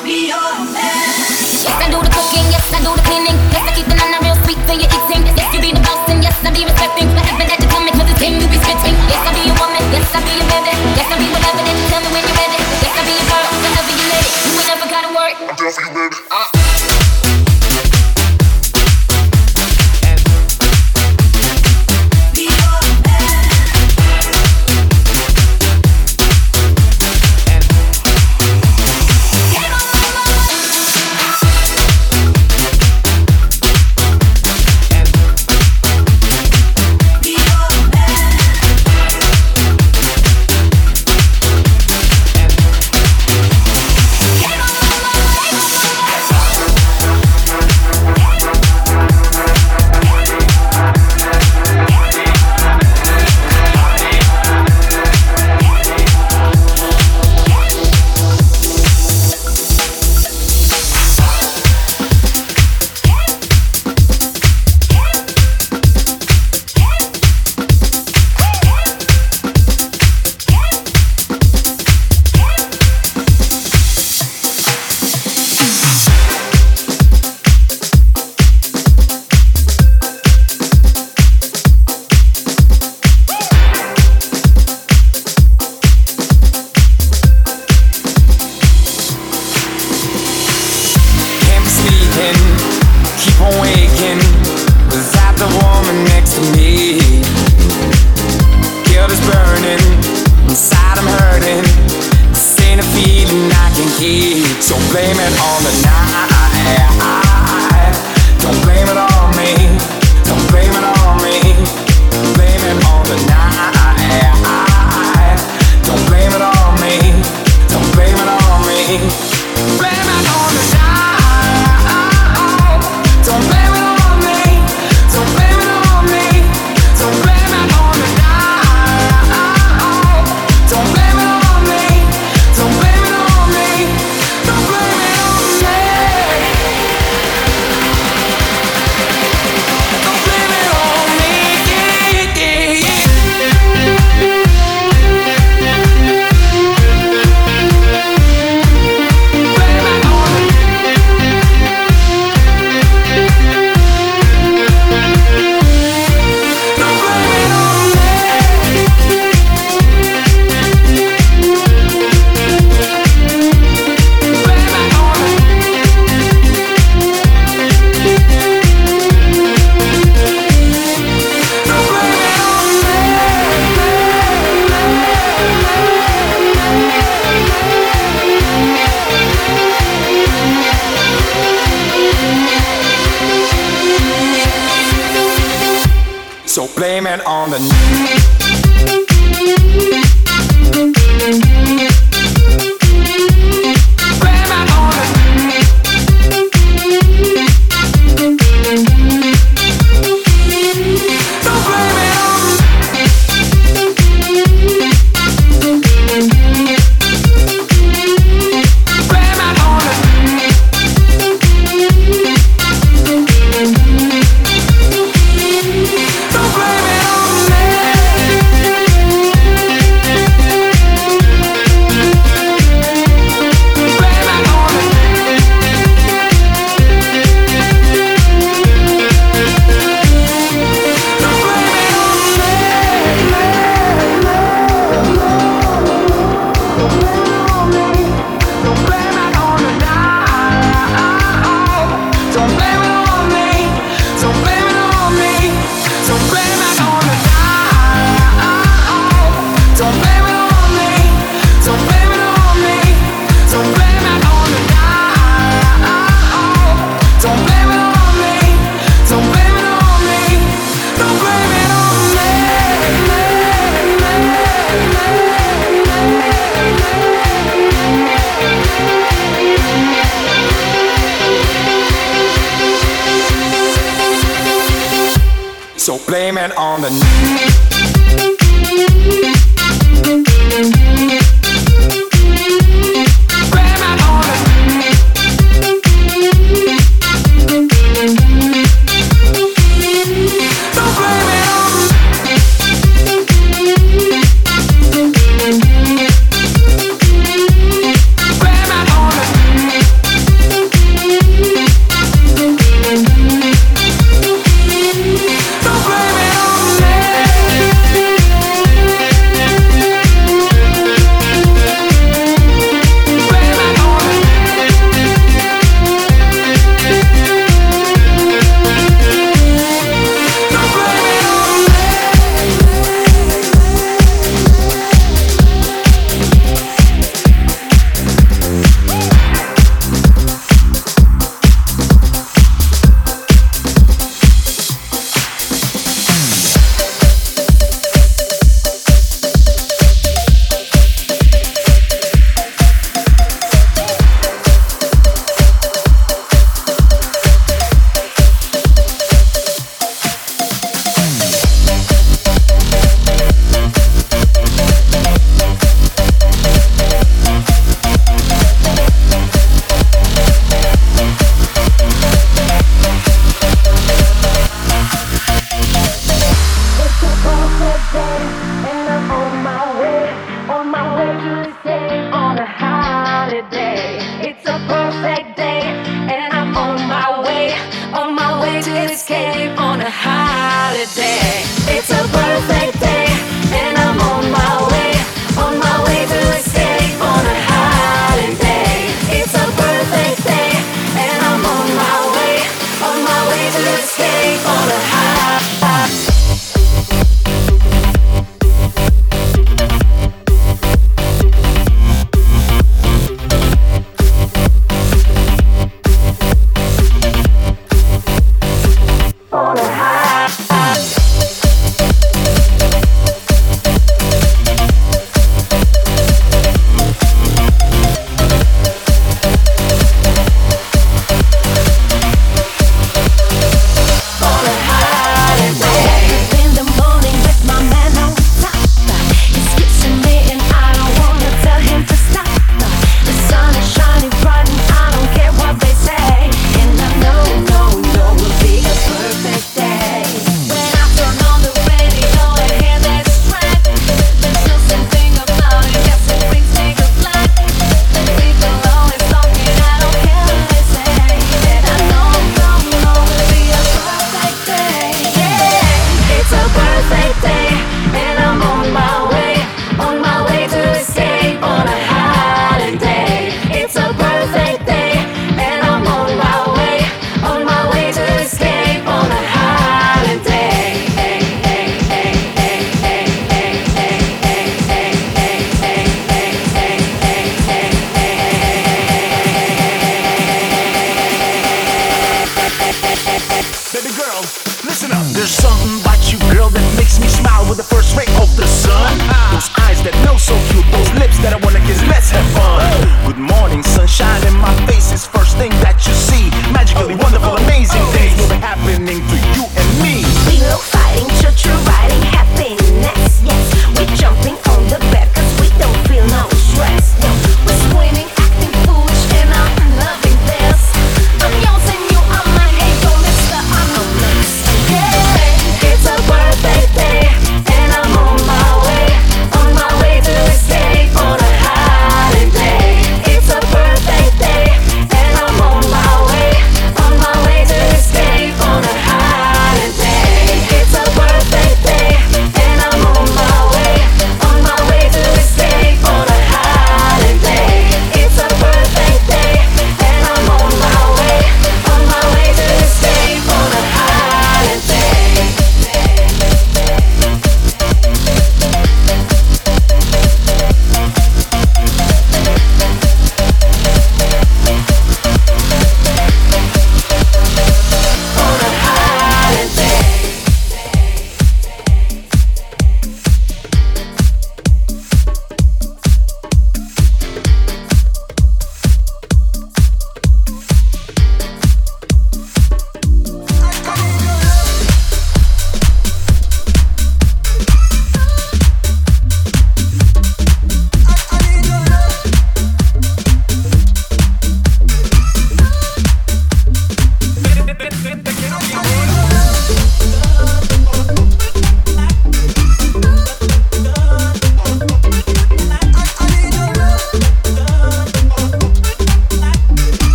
Be your man. Yes, I do the cooking. Yes, I do the cleaning. Yes, I keep the nana real sweet when you're eating. Yes, you be the boss, and yes, I be respecting whatever that you come in, cause it's him you be spitting. Yes, I be your woman. Yes, I be your baby. Yes, I be whatever tell me when you're ready. Yes, I be your girl, whenever you need. You ain't never gotta worry. I'm down for you, baby. blame it on the So blame it on the